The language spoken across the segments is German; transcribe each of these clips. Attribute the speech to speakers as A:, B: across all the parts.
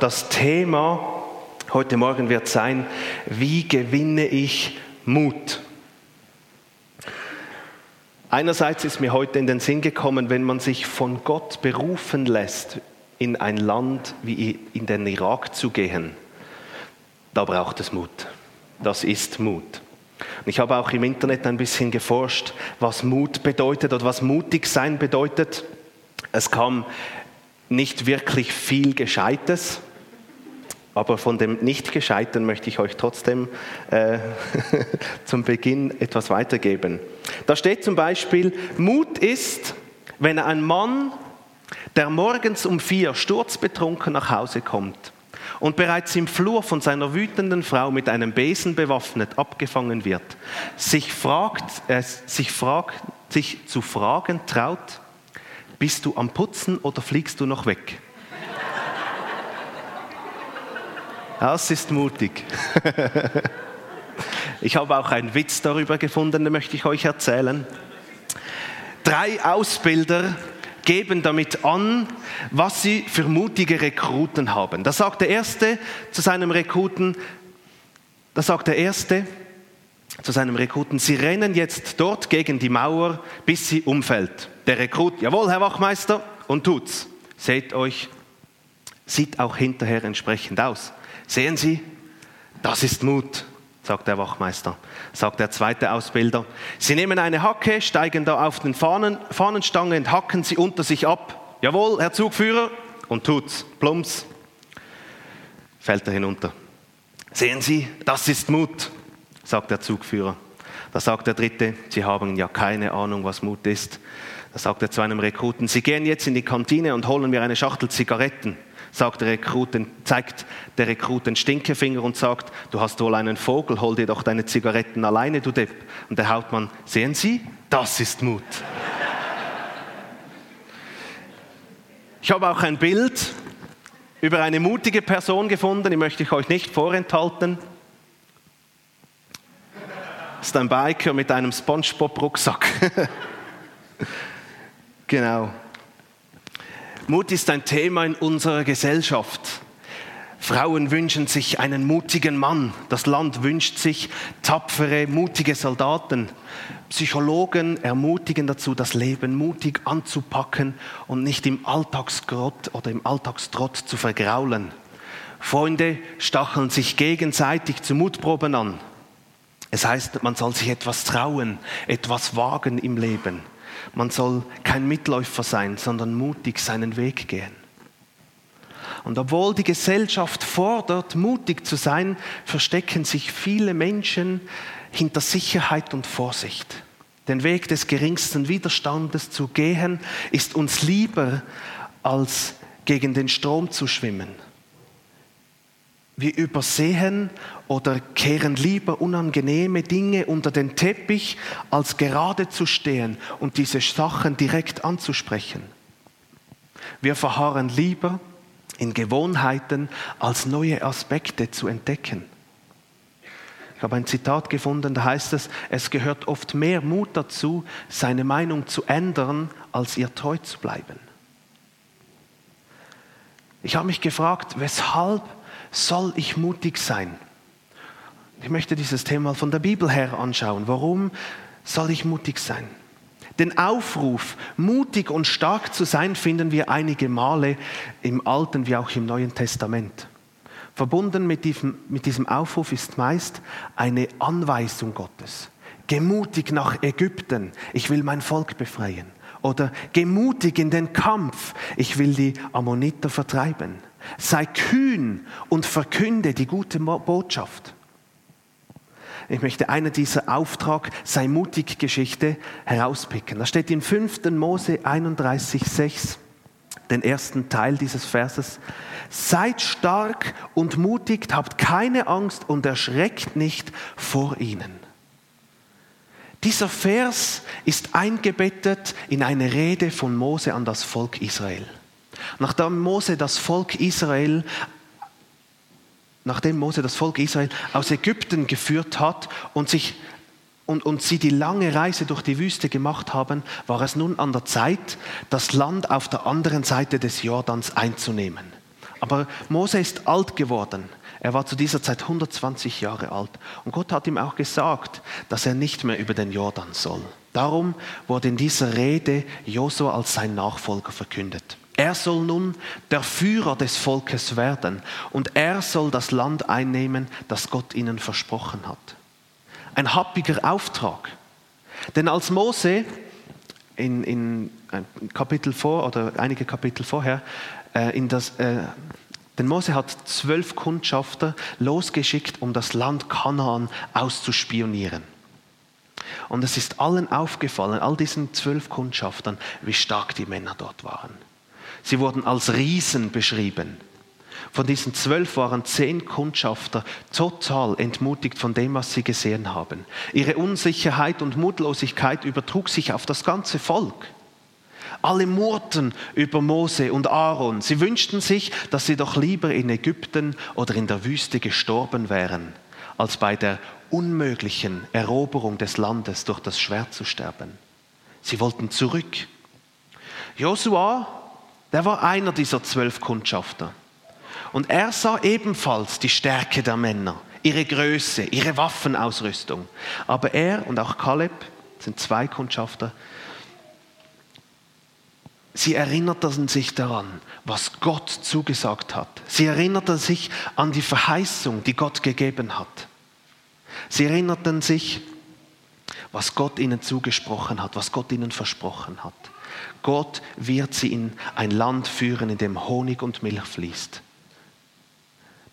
A: Das Thema heute Morgen wird sein, wie gewinne ich Mut? Einerseits ist mir heute in den Sinn gekommen, wenn man sich von Gott berufen lässt, in ein Land wie in den Irak zu gehen, da braucht es Mut. Das ist Mut. Ich habe auch im Internet ein bisschen geforscht, was Mut bedeutet oder was mutig sein bedeutet. Es kam nicht wirklich viel Gescheites, aber von dem Nicht-Gescheiten möchte ich euch trotzdem äh, zum Beginn etwas weitergeben. Da steht zum Beispiel, Mut ist, wenn ein Mann, der morgens um vier sturzbetrunken nach Hause kommt und bereits im Flur von seiner wütenden Frau mit einem Besen bewaffnet abgefangen wird, sich, fragt, äh, sich, fragt, sich zu fragen traut, bist du am Putzen oder fliegst du noch weg? Das ist mutig. Ich habe auch einen Witz darüber gefunden, den möchte ich euch erzählen. Drei Ausbilder geben damit an, was sie für mutige Rekruten haben. Da sagt der erste zu seinem Rekruten, da sagt der erste zu seinem Rekruten, sie rennen jetzt dort gegen die Mauer, bis sie umfällt. Der Rekrut, jawohl, Herr Wachmeister, und tut's. Seht euch, sieht auch hinterher entsprechend aus. Sehen Sie, das ist Mut, sagt der Wachmeister, sagt der zweite Ausbilder. Sie nehmen eine Hacke, steigen da auf den Fahnen, Fahnenstange und hacken sie unter sich ab. Jawohl, Herr Zugführer, und tut's. Plumps, fällt er hinunter. Sehen Sie, das ist Mut, sagt der Zugführer. Da sagt der Dritte, Sie haben ja keine Ahnung, was Mut ist. Da sagt er zu einem Rekruten, Sie gehen jetzt in die Kantine und holen mir eine Schachtel Zigaretten. Sagt der Rekrut, zeigt der Rekrut den Stinkefinger und sagt, du hast wohl einen Vogel, hol dir doch deine Zigaretten alleine, du Depp. Und der Hauptmann, sehen Sie, das ist Mut. Ich habe auch ein Bild über eine mutige Person gefunden, die möchte ich euch nicht vorenthalten. Das ist ein Biker mit einem SpongeBob-Rucksack. genau. Mut ist ein Thema in unserer Gesellschaft. Frauen wünschen sich einen mutigen Mann. Das Land wünscht sich tapfere, mutige Soldaten. Psychologen ermutigen dazu, das Leben mutig anzupacken und nicht im Alltagsgrott oder im Alltagstrott zu vergraulen. Freunde stacheln sich gegenseitig zu Mutproben an. Es heißt, man soll sich etwas trauen, etwas wagen im Leben. Man soll kein Mitläufer sein, sondern mutig seinen Weg gehen. Und obwohl die Gesellschaft fordert, mutig zu sein, verstecken sich viele Menschen hinter Sicherheit und Vorsicht. Den Weg des geringsten Widerstandes zu gehen, ist uns lieber, als gegen den Strom zu schwimmen. Wir übersehen oder kehren lieber unangenehme Dinge unter den Teppich, als gerade zu stehen und diese Sachen direkt anzusprechen. Wir verharren lieber in Gewohnheiten, als neue Aspekte zu entdecken. Ich habe ein Zitat gefunden, da heißt es, es gehört oft mehr Mut dazu, seine Meinung zu ändern, als ihr treu zu bleiben. Ich habe mich gefragt, weshalb soll ich mutig sein? Ich möchte dieses Thema von der Bibel her anschauen. Warum soll ich mutig sein? Den Aufruf, mutig und stark zu sein, finden wir einige Male im Alten wie auch im Neuen Testament. Verbunden mit diesem, mit diesem Aufruf ist meist eine Anweisung Gottes. Geh mutig nach Ägypten, ich will mein Volk befreien. Oder geh mutig in den Kampf, ich will die Ammoniter vertreiben. Sei kühn und verkünde die gute Botschaft. Ich möchte eine dieser Auftrag, sei mutig Geschichte herauspicken. Da steht in 5. Mose 31, 6, den ersten Teil dieses Verses. Seid stark und mutig, habt keine Angst und erschreckt nicht vor ihnen. Dieser Vers ist eingebettet in eine Rede von Mose an das Volk Israel. Nachdem Mose das Volk Israel nachdem Mose das Volk Israel aus Ägypten geführt hat und, sich, und, und sie die lange Reise durch die Wüste gemacht haben, war es nun an der Zeit, das Land auf der anderen Seite des Jordans einzunehmen. Aber Mose ist alt geworden. Er war zu dieser Zeit 120 Jahre alt. Und Gott hat ihm auch gesagt, dass er nicht mehr über den Jordan soll. Darum wurde in dieser Rede Josua als sein Nachfolger verkündet. Er soll nun der Führer des Volkes werden und er soll das Land einnehmen, das Gott ihnen versprochen hat. Ein happiger Auftrag. Denn als Mose in, in ein Kapitel vor oder einige Kapitel vorher äh, in das, äh, denn Mose hat zwölf Kundschafter losgeschickt, um das Land Kanaan auszuspionieren. Und es ist allen aufgefallen, all diesen zwölf Kundschaftern, wie stark die Männer dort waren. Sie wurden als Riesen beschrieben. Von diesen zwölf waren zehn Kundschafter total entmutigt von dem, was sie gesehen haben. Ihre Unsicherheit und Mutlosigkeit übertrug sich auf das ganze Volk. Alle murrten über Mose und Aaron. Sie wünschten sich, dass sie doch lieber in Ägypten oder in der Wüste gestorben wären, als bei der unmöglichen Eroberung des Landes durch das Schwert zu sterben. Sie wollten zurück. Josua, der war einer dieser zwölf Kundschafter. Und er sah ebenfalls die Stärke der Männer, ihre Größe, ihre Waffenausrüstung. Aber er und auch Kaleb sind zwei Kundschafter, Sie erinnerten sich daran, was Gott zugesagt hat. Sie erinnerten sich an die Verheißung, die Gott gegeben hat. Sie erinnerten sich, was Gott ihnen zugesprochen hat, was Gott ihnen versprochen hat. Gott wird sie in ein Land führen, in dem Honig und Milch fließt.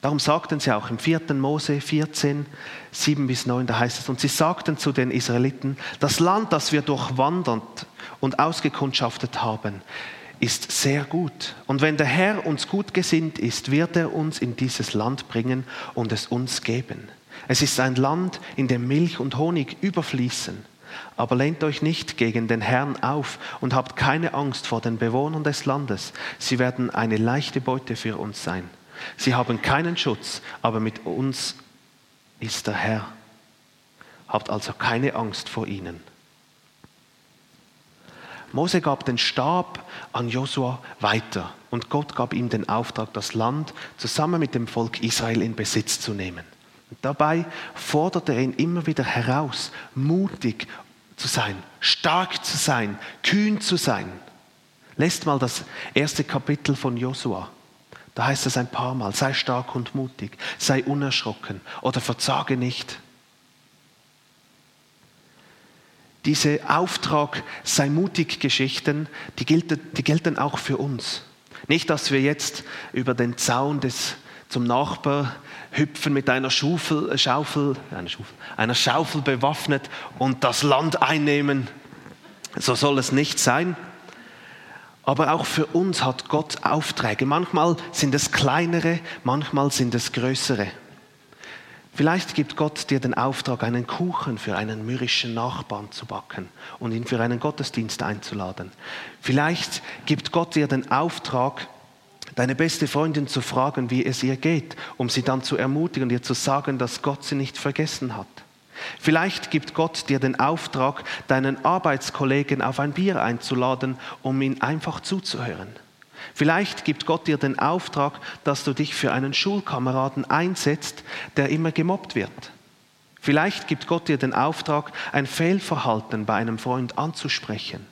A: Darum sagten sie auch im 4. Mose 14, 7 bis 9, da heißt es, und sie sagten zu den Israeliten, das Land, das wir durchwandert und ausgekundschaftet haben, ist sehr gut. Und wenn der Herr uns gut gesinnt ist, wird er uns in dieses Land bringen und es uns geben. Es ist ein Land, in dem Milch und Honig überfließen. Aber lehnt euch nicht gegen den Herrn auf und habt keine Angst vor den Bewohnern des Landes. Sie werden eine leichte Beute für uns sein. Sie haben keinen Schutz, aber mit uns ist der Herr. Habt also keine Angst vor ihnen. Mose gab den Stab an Josua weiter und Gott gab ihm den Auftrag, das Land zusammen mit dem Volk Israel in Besitz zu nehmen. Und dabei forderte er ihn immer wieder heraus, mutig zu sein, stark zu sein, kühn zu sein. Lässt mal das erste Kapitel von Josua. Da heißt es ein paar Mal, sei stark und mutig, sei unerschrocken oder verzage nicht. Diese Auftrag, sei mutig Geschichten, die gelten, die gelten auch für uns. Nicht, dass wir jetzt über den Zaun des, zum Nachbar hüpfen mit einer Schaufel, Schaufel, einer Schaufel, einer Schaufel bewaffnet und das Land einnehmen. So soll es nicht sein. Aber auch für uns hat Gott Aufträge. Manchmal sind es kleinere, manchmal sind es größere. Vielleicht gibt Gott dir den Auftrag, einen Kuchen für einen mürrischen Nachbarn zu backen und ihn für einen Gottesdienst einzuladen. Vielleicht gibt Gott dir den Auftrag, deine beste Freundin zu fragen, wie es ihr geht, um sie dann zu ermutigen und ihr zu sagen, dass Gott sie nicht vergessen hat. Vielleicht gibt Gott dir den Auftrag, deinen Arbeitskollegen auf ein Bier einzuladen, um ihn einfach zuzuhören. Vielleicht gibt Gott dir den Auftrag, dass du dich für einen Schulkameraden einsetzt, der immer gemobbt wird. Vielleicht gibt Gott dir den Auftrag, ein Fehlverhalten bei einem Freund anzusprechen.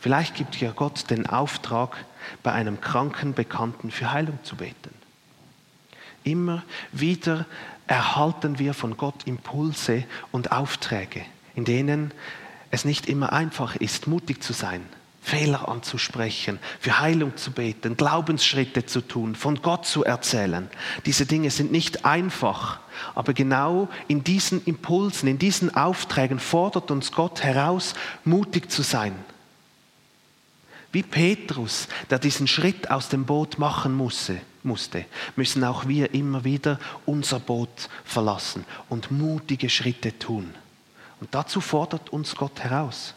A: Vielleicht gibt dir Gott den Auftrag, bei einem kranken Bekannten für Heilung zu beten. Immer wieder erhalten wir von Gott Impulse und Aufträge, in denen es nicht immer einfach ist, mutig zu sein, Fehler anzusprechen, für Heilung zu beten, Glaubensschritte zu tun, von Gott zu erzählen. Diese Dinge sind nicht einfach, aber genau in diesen Impulsen, in diesen Aufträgen fordert uns Gott heraus, mutig zu sein. Wie Petrus, der diesen Schritt aus dem Boot machen musste, müssen auch wir immer wieder unser Boot verlassen und mutige Schritte tun. Und dazu fordert uns Gott heraus.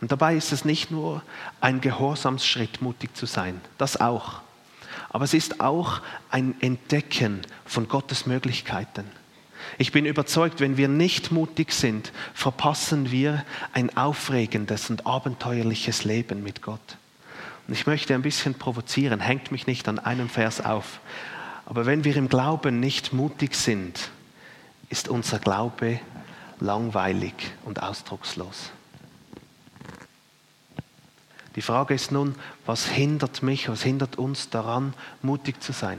A: Und dabei ist es nicht nur ein Gehorsamsschritt, mutig zu sein, das auch. Aber es ist auch ein Entdecken von Gottes Möglichkeiten. Ich bin überzeugt, wenn wir nicht mutig sind, verpassen wir ein aufregendes und abenteuerliches Leben mit Gott. Und ich möchte ein bisschen provozieren, hängt mich nicht an einem Vers auf. Aber wenn wir im Glauben nicht mutig sind, ist unser Glaube langweilig und ausdruckslos. Die Frage ist nun, was hindert mich, was hindert uns daran, mutig zu sein?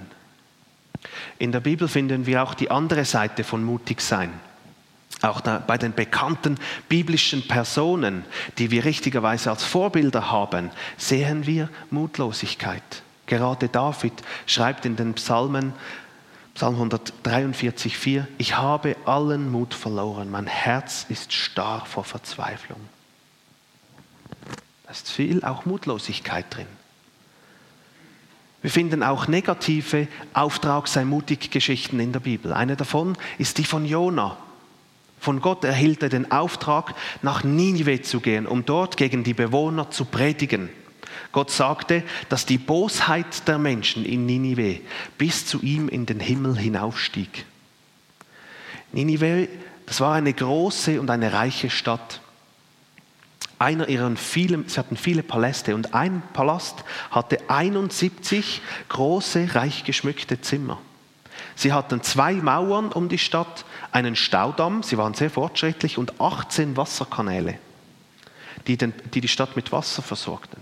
A: In der Bibel finden wir auch die andere Seite von mutig sein. Auch bei den bekannten biblischen Personen, die wir richtigerweise als Vorbilder haben, sehen wir Mutlosigkeit. Gerade David schreibt in den Psalmen, Psalm 143, 4, ich habe allen Mut verloren, mein Herz ist starr vor Verzweiflung. Da ist viel auch Mutlosigkeit drin. Wir finden auch negative Auftrag sei mutig Geschichten in der Bibel. Eine davon ist die von Jona. Von Gott erhielt er den Auftrag, nach Ninive zu gehen, um dort gegen die Bewohner zu predigen. Gott sagte, dass die Bosheit der Menschen in Ninive bis zu ihm in den Himmel hinaufstieg. Ninive, das war eine große und eine reiche Stadt. Einer ihren vielen, sie hatten viele Paläste und ein Palast hatte 71 große, reich geschmückte Zimmer. Sie hatten zwei Mauern um die Stadt, einen Staudamm, sie waren sehr fortschrittlich, und 18 Wasserkanäle, die, den, die die Stadt mit Wasser versorgten.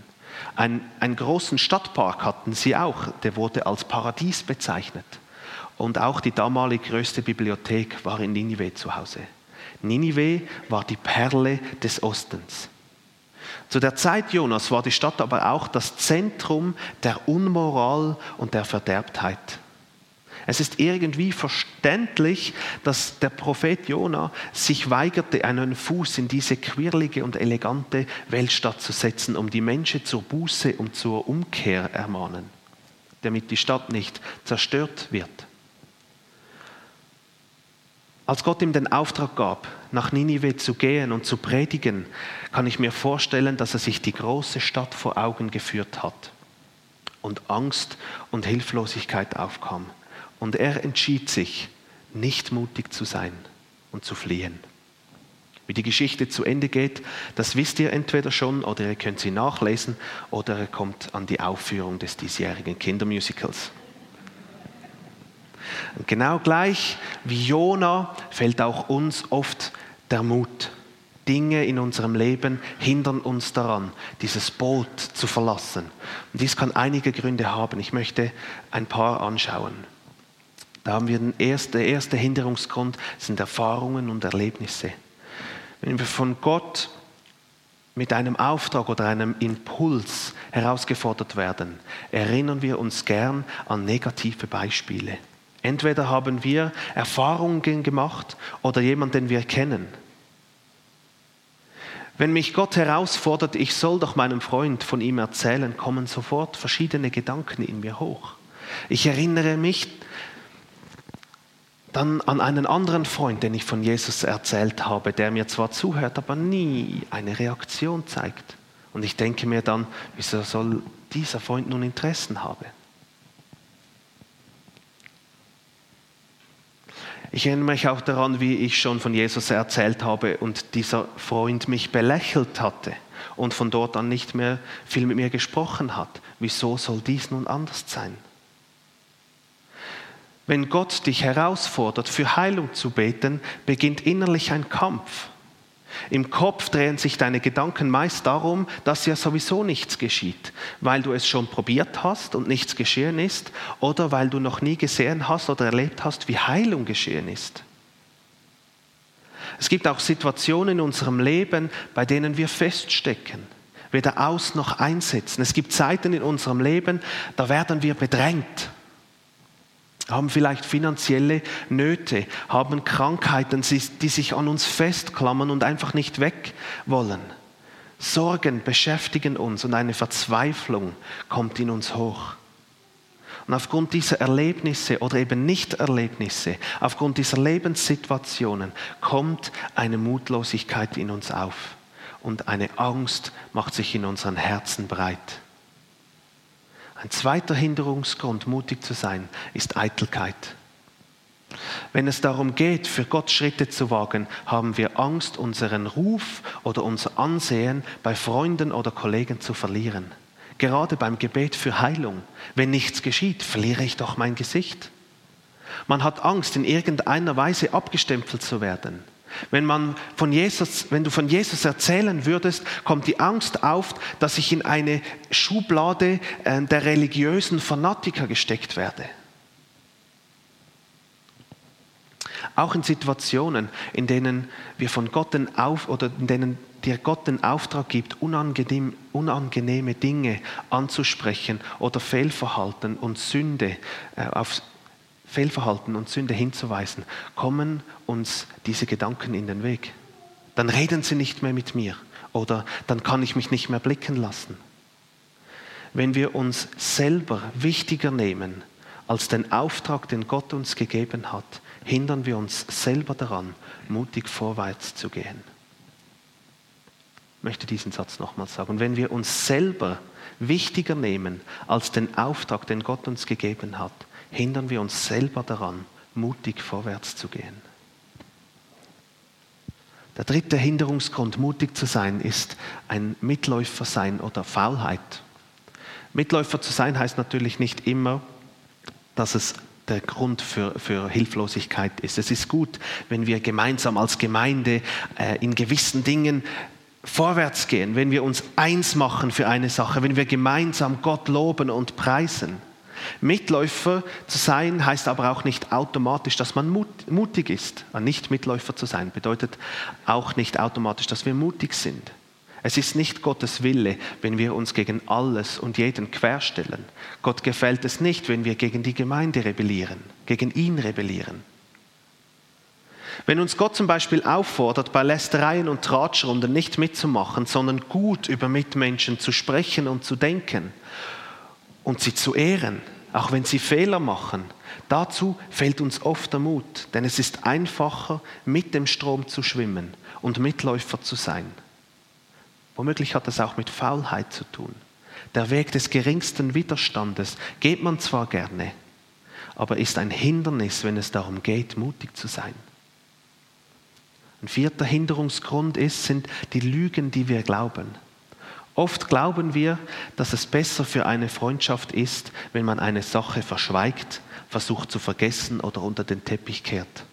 A: Ein, einen großen Stadtpark hatten sie auch, der wurde als Paradies bezeichnet. Und auch die damalig größte Bibliothek war in Ninive zu Hause. Ninive war die Perle des Ostens. Zu der Zeit Jonas war die Stadt aber auch das Zentrum der Unmoral und der Verderbtheit. Es ist irgendwie verständlich, dass der Prophet Jona sich weigerte, einen Fuß in diese quirlige und elegante Weltstadt zu setzen, um die Menschen zur Buße und zur Umkehr ermahnen, damit die Stadt nicht zerstört wird. Als Gott ihm den Auftrag gab, nach Ninive zu gehen und zu predigen, kann ich mir vorstellen, dass er sich die große Stadt vor Augen geführt hat und Angst und Hilflosigkeit aufkam. Und er entschied sich, nicht mutig zu sein und zu fliehen. Wie die Geschichte zu Ende geht, das wisst ihr entweder schon oder ihr könnt sie nachlesen oder ihr kommt an die Aufführung des diesjährigen Kindermusicals. Und genau gleich wie Jona fällt auch uns oft der Mut. Dinge in unserem Leben hindern uns daran, dieses Boot zu verlassen. Und dies kann einige Gründe haben. Ich möchte ein paar anschauen. Da haben wir den ersten, der erste Hinderungsgrund, sind Erfahrungen und Erlebnisse. Wenn wir von Gott mit einem Auftrag oder einem Impuls herausgefordert werden, erinnern wir uns gern an negative Beispiele. Entweder haben wir Erfahrungen gemacht oder jemanden, den wir kennen. Wenn mich Gott herausfordert, ich soll doch meinem Freund von ihm erzählen, kommen sofort verschiedene Gedanken in mir hoch. Ich erinnere mich dann an einen anderen Freund, den ich von Jesus erzählt habe, der mir zwar zuhört, aber nie eine Reaktion zeigt. Und ich denke mir dann, wieso soll dieser Freund nun Interessen haben? Ich erinnere mich auch daran, wie ich schon von Jesus erzählt habe und dieser Freund mich belächelt hatte und von dort an nicht mehr viel mit mir gesprochen hat. Wieso soll dies nun anders sein? Wenn Gott dich herausfordert, für Heilung zu beten, beginnt innerlich ein Kampf. Im Kopf drehen sich deine Gedanken meist darum, dass ja sowieso nichts geschieht, weil du es schon probiert hast und nichts geschehen ist oder weil du noch nie gesehen hast oder erlebt hast, wie Heilung geschehen ist. Es gibt auch Situationen in unserem Leben, bei denen wir feststecken, weder aus noch einsetzen. Es gibt Zeiten in unserem Leben, da werden wir bedrängt haben vielleicht finanzielle Nöte, haben Krankheiten, die sich an uns festklammern und einfach nicht weg wollen. Sorgen beschäftigen uns und eine Verzweiflung kommt in uns hoch. Und aufgrund dieser Erlebnisse oder eben Nicht-Erlebnisse, aufgrund dieser Lebenssituationen kommt eine Mutlosigkeit in uns auf und eine Angst macht sich in unseren Herzen breit. Ein zweiter Hinderungsgrund, mutig zu sein, ist Eitelkeit. Wenn es darum geht, für Gott Schritte zu wagen, haben wir Angst, unseren Ruf oder unser Ansehen bei Freunden oder Kollegen zu verlieren. gerade beim Gebet für Heilung. Wenn nichts geschieht, verliere ich doch mein Gesicht. Man hat Angst, in irgendeiner Weise abgestempelt zu werden. Wenn, man von Jesus, wenn du von Jesus erzählen würdest, kommt die Angst auf, dass ich in eine Schublade äh, der religiösen Fanatiker gesteckt werde. Auch in Situationen, in denen wir von Gott den auf oder in denen dir Gott den Auftrag gibt, unangenehm, unangenehme Dinge anzusprechen oder Fehlverhalten und Sünde äh, auf Fehlverhalten und Sünde hinzuweisen, kommen uns diese Gedanken in den Weg. Dann reden sie nicht mehr mit mir oder dann kann ich mich nicht mehr blicken lassen. Wenn wir uns selber wichtiger nehmen als den Auftrag, den Gott uns gegeben hat, hindern wir uns selber daran, mutig vorwärts zu gehen. Ich möchte diesen Satz nochmal sagen. Wenn wir uns selber wichtiger nehmen als den Auftrag, den Gott uns gegeben hat, hindern wir uns selber daran, mutig vorwärts zu gehen. Der dritte Hinderungsgrund, mutig zu sein, ist ein Mitläufer sein oder Faulheit. Mitläufer zu sein heißt natürlich nicht immer, dass es der Grund für, für Hilflosigkeit ist. Es ist gut, wenn wir gemeinsam als Gemeinde äh, in gewissen Dingen vorwärts gehen, wenn wir uns eins machen für eine Sache, wenn wir gemeinsam Gott loben und preisen. Mitläufer zu sein heißt aber auch nicht automatisch, dass man mutig ist. Nicht Mitläufer zu sein bedeutet auch nicht automatisch, dass wir mutig sind. Es ist nicht Gottes Wille, wenn wir uns gegen alles und jeden querstellen. Gott gefällt es nicht, wenn wir gegen die Gemeinde rebellieren, gegen ihn rebellieren. Wenn uns Gott zum Beispiel auffordert, bei Lästereien und Tratschrunden nicht mitzumachen, sondern gut über Mitmenschen zu sprechen und zu denken und sie zu ehren, auch wenn sie Fehler machen, dazu fehlt uns oft der Mut, denn es ist einfacher, mit dem Strom zu schwimmen und Mitläufer zu sein. Womöglich hat das auch mit Faulheit zu tun. Der Weg des geringsten Widerstandes geht man zwar gerne, aber ist ein Hindernis, wenn es darum geht, mutig zu sein. Ein vierter Hinderungsgrund ist, sind die Lügen, die wir glauben. Oft glauben wir, dass es besser für eine Freundschaft ist, wenn man eine Sache verschweigt, versucht zu vergessen oder unter den Teppich kehrt.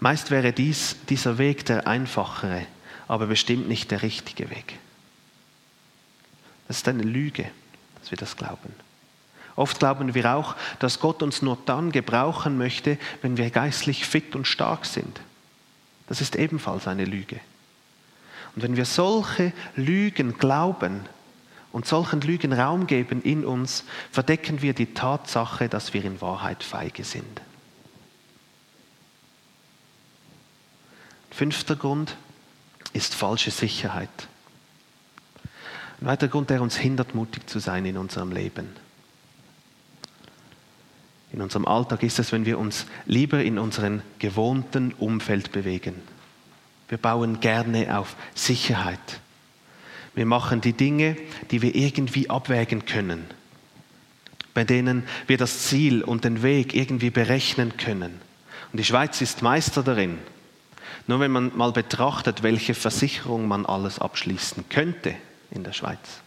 A: Meist wäre dies dieser Weg der einfachere, aber bestimmt nicht der richtige Weg. Das ist eine Lüge, dass wir das glauben. Oft glauben wir auch, dass Gott uns nur dann gebrauchen möchte, wenn wir geistlich fit und stark sind. Das ist ebenfalls eine Lüge. Und wenn wir solche Lügen glauben und solchen Lügen Raum geben in uns, verdecken wir die Tatsache, dass wir in Wahrheit feige sind. Fünfter Grund, ist falsche Sicherheit. Ein weiterer Grund, der uns hindert, mutig zu sein in unserem Leben. In unserem Alltag ist es, wenn wir uns lieber in unserem gewohnten Umfeld bewegen. Wir bauen gerne auf Sicherheit. Wir machen die Dinge, die wir irgendwie abwägen können, bei denen wir das Ziel und den Weg irgendwie berechnen können. Und die Schweiz ist Meister darin, nur wenn man mal betrachtet, welche Versicherung man alles abschließen könnte in der Schweiz.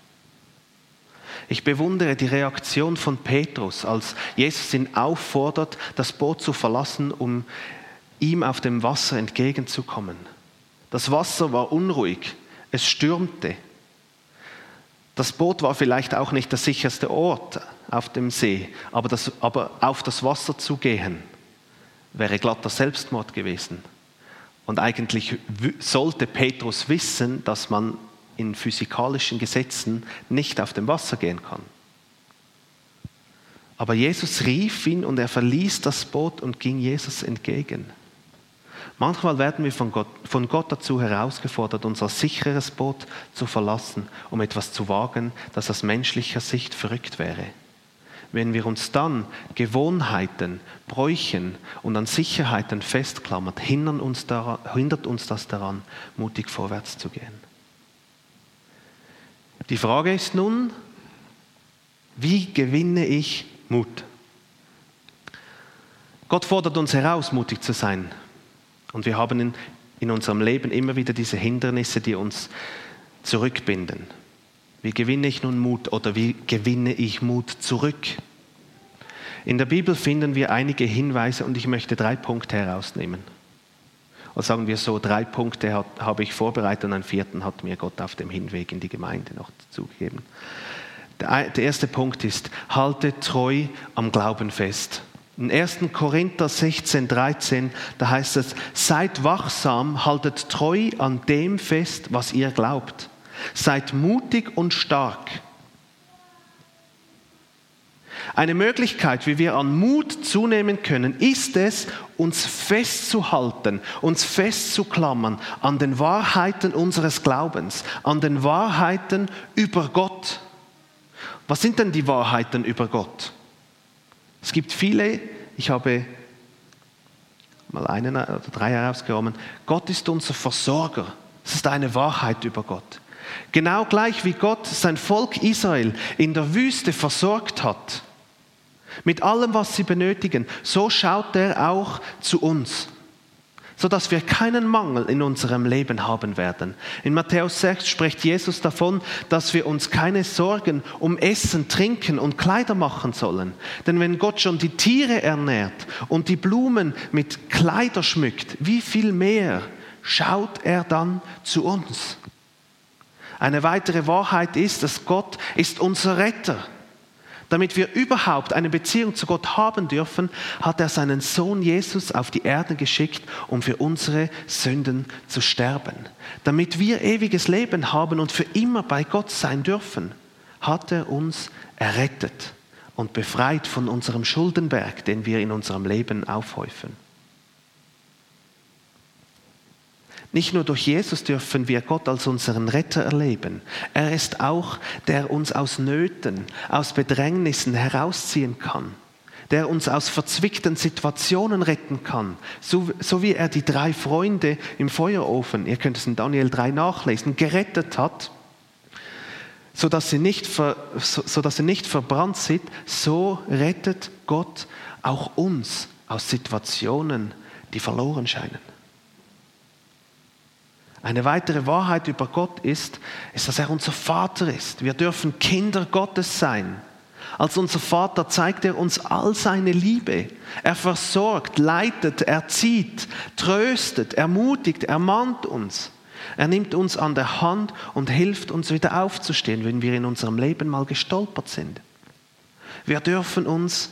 A: Ich bewundere die Reaktion von Petrus, als Jesus ihn auffordert, das Boot zu verlassen, um ihm auf dem Wasser entgegenzukommen. Das Wasser war unruhig, es stürmte. Das Boot war vielleicht auch nicht der sicherste Ort auf dem See, aber, das, aber auf das Wasser zu gehen, wäre glatter Selbstmord gewesen. Und eigentlich sollte Petrus wissen, dass man in physikalischen Gesetzen nicht auf dem Wasser gehen kann. Aber Jesus rief ihn und er verließ das Boot und ging Jesus entgegen. Manchmal werden wir von Gott, von Gott dazu herausgefordert, unser sicheres Boot zu verlassen, um etwas zu wagen, das aus menschlicher Sicht verrückt wäre wenn wir uns dann Gewohnheiten, Bräuchen und an Sicherheiten festklammern, hindert uns, daran, hindert uns das daran, mutig vorwärts zu gehen. Die Frage ist nun, wie gewinne ich Mut? Gott fordert uns heraus, mutig zu sein. Und wir haben in, in unserem Leben immer wieder diese Hindernisse, die uns zurückbinden. Wie gewinne ich nun Mut oder wie gewinne ich Mut zurück? In der Bibel finden wir einige Hinweise und ich möchte drei Punkte herausnehmen. Oder sagen wir so, drei Punkte hat, habe ich vorbereitet und einen vierten hat mir Gott auf dem Hinweg in die Gemeinde noch zugegeben. Der, der erste Punkt ist, halte treu am Glauben fest. In 1. Korinther 16, 13, da heißt es, seid wachsam, haltet treu an dem fest, was ihr glaubt. Seid mutig und stark. Eine Möglichkeit, wie wir an Mut zunehmen können, ist es, uns festzuhalten, uns festzuklammern an den Wahrheiten unseres Glaubens, an den Wahrheiten über Gott. Was sind denn die Wahrheiten über Gott? Es gibt viele, ich habe mal einen oder drei herausgenommen. Gott ist unser Versorger. Das ist eine Wahrheit über Gott. Genau gleich wie Gott sein Volk Israel in der Wüste versorgt hat, mit allem, was sie benötigen, so schaut er auch zu uns, sodass wir keinen Mangel in unserem Leben haben werden. In Matthäus 6 spricht Jesus davon, dass wir uns keine Sorgen um Essen, Trinken und Kleider machen sollen. Denn wenn Gott schon die Tiere ernährt und die Blumen mit Kleider schmückt, wie viel mehr schaut er dann zu uns? Eine weitere Wahrheit ist, dass Gott ist unser Retter. Damit wir überhaupt eine Beziehung zu Gott haben dürfen, hat er seinen Sohn Jesus auf die Erde geschickt, um für unsere Sünden zu sterben. Damit wir ewiges Leben haben und für immer bei Gott sein dürfen, hat er uns errettet und befreit von unserem Schuldenberg, den wir in unserem Leben aufhäufen. Nicht nur durch Jesus dürfen wir Gott als unseren Retter erleben. Er ist auch, der uns aus Nöten, aus Bedrängnissen herausziehen kann, der uns aus verzwickten Situationen retten kann, so, so wie er die drei Freunde im Feuerofen, ihr könnt es in Daniel 3 nachlesen, gerettet hat, sodass sie nicht, ver, so, sodass sie nicht verbrannt sind, so rettet Gott auch uns aus Situationen, die verloren scheinen. Eine weitere Wahrheit über Gott ist, ist, dass er unser Vater ist. Wir dürfen Kinder Gottes sein. Als unser Vater zeigt er uns all seine Liebe. Er versorgt, leitet, erzieht, tröstet, ermutigt, ermahnt uns. Er nimmt uns an der Hand und hilft uns wieder aufzustehen, wenn wir in unserem Leben mal gestolpert sind. Wir dürfen uns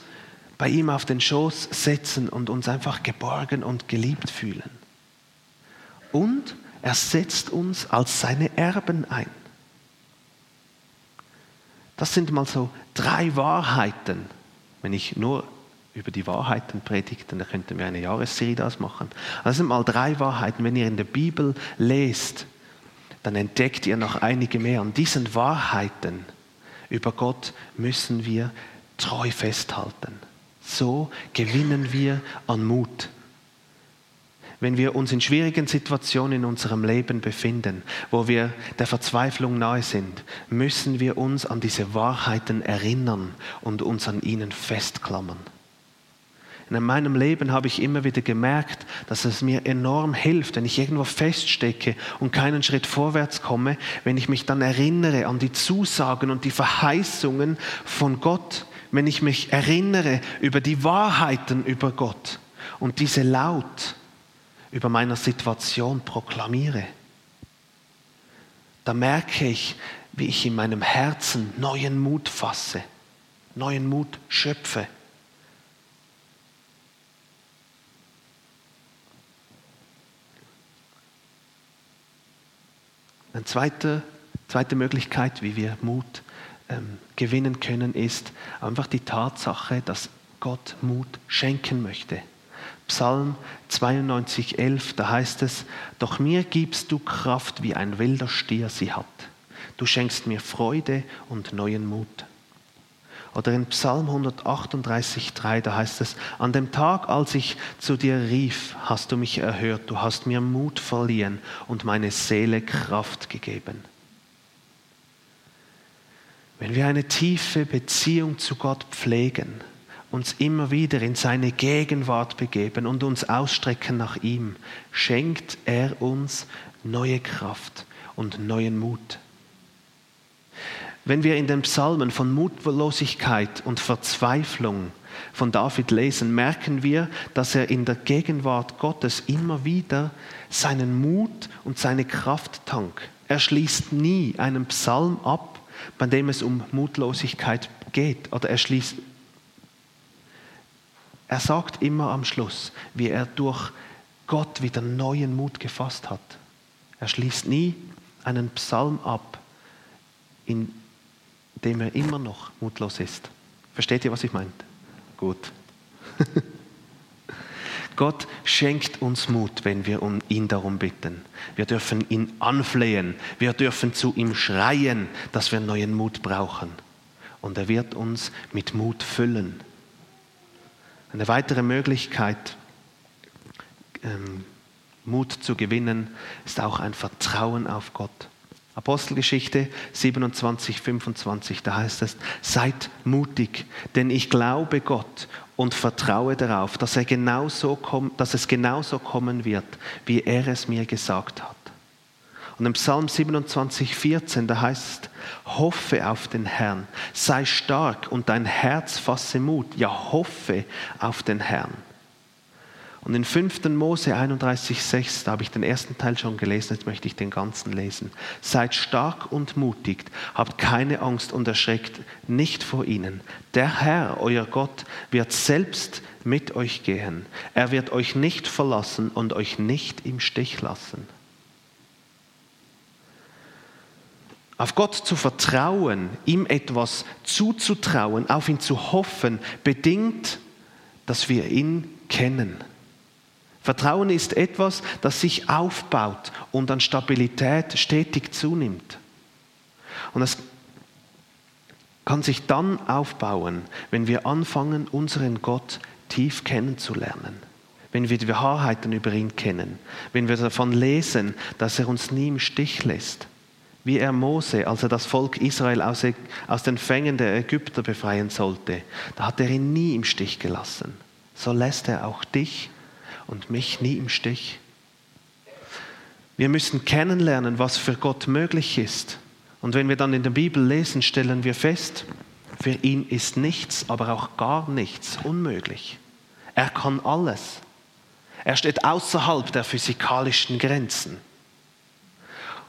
A: bei ihm auf den Schoß setzen und uns einfach geborgen und geliebt fühlen. Und er setzt uns als seine Erben ein. Das sind mal so drei Wahrheiten. Wenn ich nur über die Wahrheiten predige, dann könnten wir eine Jahresserie das machen. Das sind mal drei Wahrheiten. Wenn ihr in der Bibel lest, dann entdeckt ihr noch einige mehr. An diesen Wahrheiten über Gott müssen wir treu festhalten. So gewinnen wir an Mut wenn wir uns in schwierigen Situationen in unserem Leben befinden, wo wir der Verzweiflung nahe sind, müssen wir uns an diese Wahrheiten erinnern und uns an ihnen festklammern. In meinem Leben habe ich immer wieder gemerkt, dass es mir enorm hilft, wenn ich irgendwo feststecke und keinen Schritt vorwärts komme, wenn ich mich dann erinnere an die Zusagen und die Verheißungen von Gott, wenn ich mich erinnere über die Wahrheiten über Gott und diese laut über meiner Situation proklamiere, da merke ich, wie ich in meinem Herzen neuen Mut fasse, neuen Mut schöpfe. Eine zweite, zweite Möglichkeit, wie wir Mut ähm, gewinnen können, ist einfach die Tatsache, dass Gott Mut schenken möchte. Psalm 92, 11, da heißt es, doch mir gibst du Kraft, wie ein wilder Stier sie hat. Du schenkst mir Freude und neuen Mut. Oder in Psalm 138, 3, da heißt es, an dem Tag, als ich zu dir rief, hast du mich erhört, du hast mir Mut verliehen und meine Seele Kraft gegeben. Wenn wir eine tiefe Beziehung zu Gott pflegen, uns immer wieder in seine Gegenwart begeben und uns ausstrecken nach ihm, schenkt er uns neue Kraft und neuen Mut. Wenn wir in den Psalmen von Mutlosigkeit und Verzweiflung von David lesen, merken wir, dass er in der Gegenwart Gottes immer wieder seinen Mut und seine Kraft tankt. Er schließt nie einen Psalm ab, bei dem es um Mutlosigkeit geht. Oder er schließt. Er sagt immer am Schluss, wie er durch Gott wieder neuen Mut gefasst hat. Er schließt nie einen Psalm ab, in dem er immer noch mutlos ist. Versteht ihr, was ich meine? Gut. Gott schenkt uns Mut, wenn wir ihn darum bitten. Wir dürfen ihn anflehen. Wir dürfen zu ihm schreien, dass wir neuen Mut brauchen. Und er wird uns mit Mut füllen. Eine weitere Möglichkeit, ähm, Mut zu gewinnen, ist auch ein Vertrauen auf Gott. Apostelgeschichte 27, 25, da heißt es, seid mutig, denn ich glaube Gott und vertraue darauf, dass, er genauso kommt, dass es genauso kommen wird, wie er es mir gesagt hat. Und im Psalm 27, 14, da heißt es, hoffe auf den Herrn, sei stark und dein Herz fasse Mut, ja hoffe auf den Herrn. Und in 5. Mose 31,6, da habe ich den ersten Teil schon gelesen, jetzt möchte ich den ganzen lesen. Seid stark und mutig, habt keine Angst und erschreckt nicht vor ihnen. Der Herr, euer Gott, wird selbst mit euch gehen. Er wird euch nicht verlassen und euch nicht im Stich lassen. Auf Gott zu vertrauen, ihm etwas zuzutrauen, auf ihn zu hoffen, bedingt, dass wir ihn kennen. Vertrauen ist etwas, das sich aufbaut und an Stabilität stetig zunimmt. Und es kann sich dann aufbauen, wenn wir anfangen, unseren Gott tief kennenzulernen. Wenn wir die Wahrheiten über ihn kennen. Wenn wir davon lesen, dass er uns nie im Stich lässt. Wie er Mose, als er das Volk Israel aus, aus den Fängen der Ägypter befreien sollte, da hat er ihn nie im Stich gelassen. So lässt er auch dich und mich nie im Stich. Wir müssen kennenlernen, was für Gott möglich ist. Und wenn wir dann in der Bibel lesen, stellen wir fest, für ihn ist nichts, aber auch gar nichts unmöglich. Er kann alles. Er steht außerhalb der physikalischen Grenzen.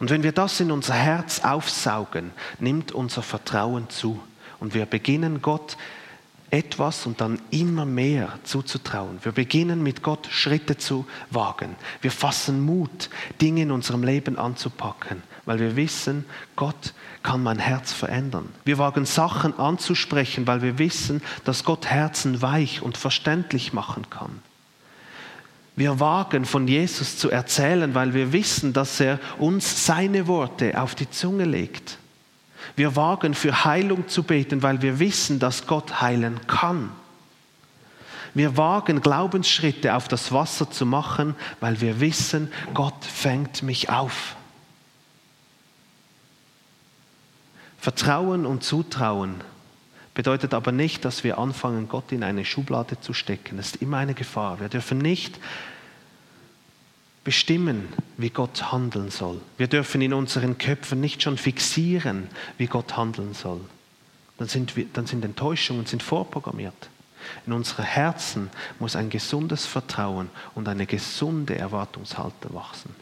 A: Und wenn wir das in unser Herz aufsaugen, nimmt unser Vertrauen zu. Und wir beginnen Gott etwas und dann immer mehr zuzutrauen. Wir beginnen mit Gott Schritte zu wagen. Wir fassen Mut, Dinge in unserem Leben anzupacken, weil wir wissen, Gott kann mein Herz verändern. Wir wagen Sachen anzusprechen, weil wir wissen, dass Gott Herzen weich und verständlich machen kann. Wir wagen von Jesus zu erzählen, weil wir wissen, dass er uns seine Worte auf die Zunge legt. Wir wagen für Heilung zu beten, weil wir wissen, dass Gott heilen kann. Wir wagen Glaubensschritte auf das Wasser zu machen, weil wir wissen, Gott fängt mich auf. Vertrauen und Zutrauen bedeutet aber nicht, dass wir anfangen, Gott in eine Schublade zu stecken. Das ist immer eine Gefahr. Wir dürfen nicht bestimmen, wie Gott handeln soll. Wir dürfen in unseren Köpfen nicht schon fixieren, wie Gott handeln soll. Dann sind, wir, dann sind Enttäuschungen sind vorprogrammiert. In unseren Herzen muss ein gesundes Vertrauen und eine gesunde Erwartungshaltung wachsen.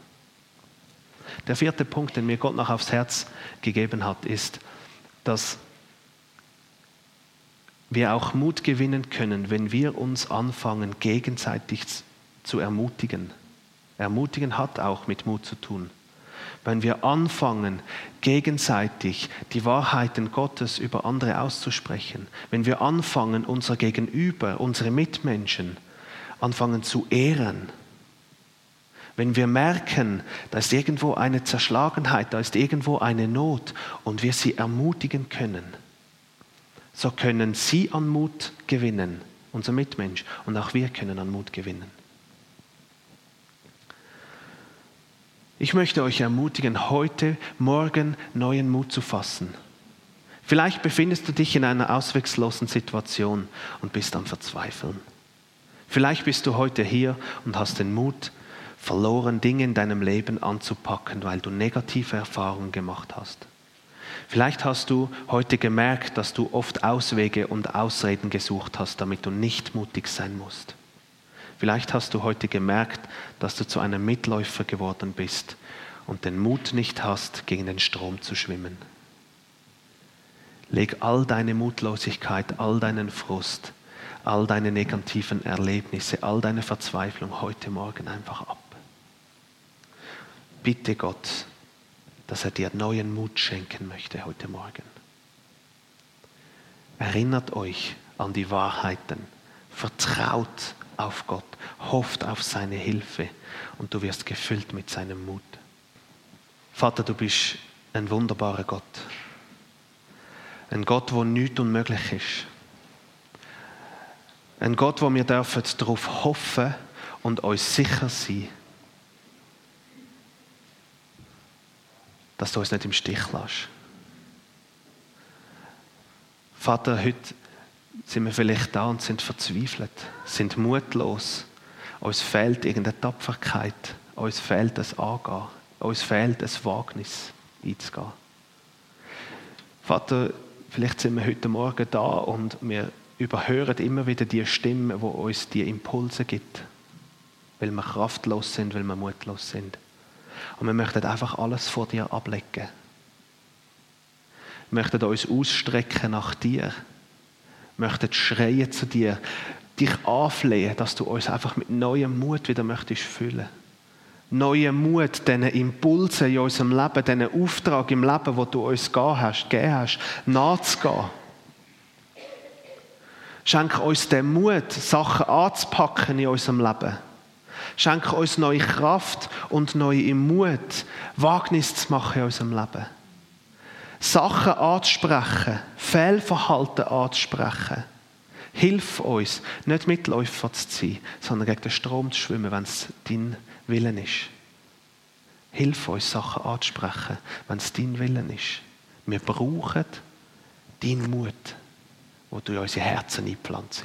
A: Der vierte Punkt, den mir Gott noch aufs Herz gegeben hat, ist, dass wir auch Mut gewinnen können, wenn wir uns anfangen, gegenseitig zu ermutigen. Ermutigen hat auch mit Mut zu tun. Wenn wir anfangen, gegenseitig die Wahrheiten Gottes über andere auszusprechen, wenn wir anfangen, unser Gegenüber, unsere Mitmenschen, anfangen zu ehren, wenn wir merken, da ist irgendwo eine Zerschlagenheit, da ist irgendwo eine Not und wir sie ermutigen können, so können sie an Mut gewinnen, unser Mitmensch, und auch wir können an Mut gewinnen. Ich möchte euch ermutigen, heute, morgen neuen Mut zu fassen. Vielleicht befindest du dich in einer ausweglosen Situation und bist am Verzweifeln. Vielleicht bist du heute hier und hast den Mut verloren, Dinge in deinem Leben anzupacken, weil du negative Erfahrungen gemacht hast. Vielleicht hast du heute gemerkt, dass du oft Auswege und Ausreden gesucht hast, damit du nicht mutig sein musst. Vielleicht hast du heute gemerkt, dass du zu einem Mitläufer geworden bist und den Mut nicht hast, gegen den Strom zu schwimmen. Leg all deine Mutlosigkeit, all deinen Frust, all deine negativen Erlebnisse, all deine Verzweiflung heute Morgen einfach ab. Bitte Gott, dass er dir neuen Mut schenken möchte heute Morgen. Erinnert euch an die Wahrheiten, vertraut auf Gott, hofft auf seine Hilfe und du wirst gefüllt mit seinem Mut. Vater, du bist ein wunderbarer Gott. Ein Gott, wo nichts unmöglich ist. Ein Gott, wo wir dürfen darauf hoffen und uns sicher sein, dass du uns nicht im Stich lässt. Vater, heute sind wir vielleicht da und sind verzweifelt, sind mutlos. Uns fehlt irgendeine Tapferkeit, uns fehlt das Angehen, uns fehlt das Wagnis einzugehen. Vater, vielleicht sind wir heute Morgen da und wir überhören immer wieder die Stimme, wo uns die Impulse gibt, weil wir kraftlos sind, weil wir mutlos sind. Und wir möchten einfach alles vor dir ablegen. Wir möchten uns ausstrecken nach dir. Wir möchten schreien zu dir, dich anflehen, dass du uns einfach mit neuem Mut wieder möchtest füllen. Neuem Mut, diesen Impulsen in unserem Leben, diesen Auftrag im Leben, wo du uns gegeben hast, gegeben hast nachzugehen. Schenk uns den Mut, Sachen anzupacken in unserem Leben. Schenke uns neue Kraft und neue Mut, Wagnis zu machen in unserem Leben. Sachen anzusprechen, Fehlverhalten anzusprechen. Hilf uns, nicht Mitläufer zu sein, sondern gegen den Strom zu schwimmen, wenn es dein Willen ist. Hilf uns, Sachen anzusprechen, wenn es dein Willen ist. Wir brauchen deinen Mut, wo du in unsere Herzen einpflanzt.